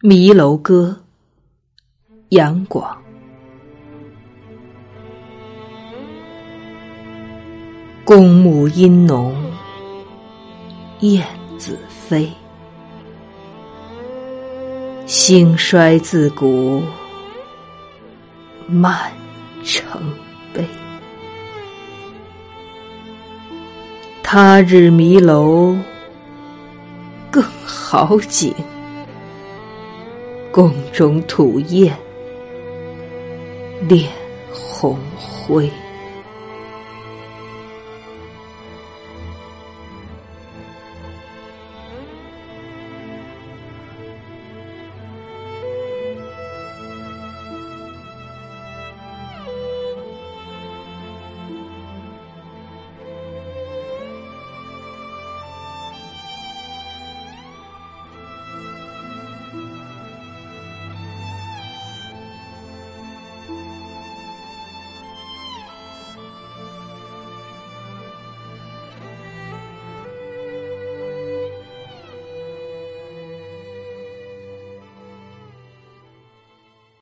迷楼歌，杨广。公母阴浓，燕子飞。兴衰自古，满城悲。他日迷楼，更好景。宫中吐艳恋红灰。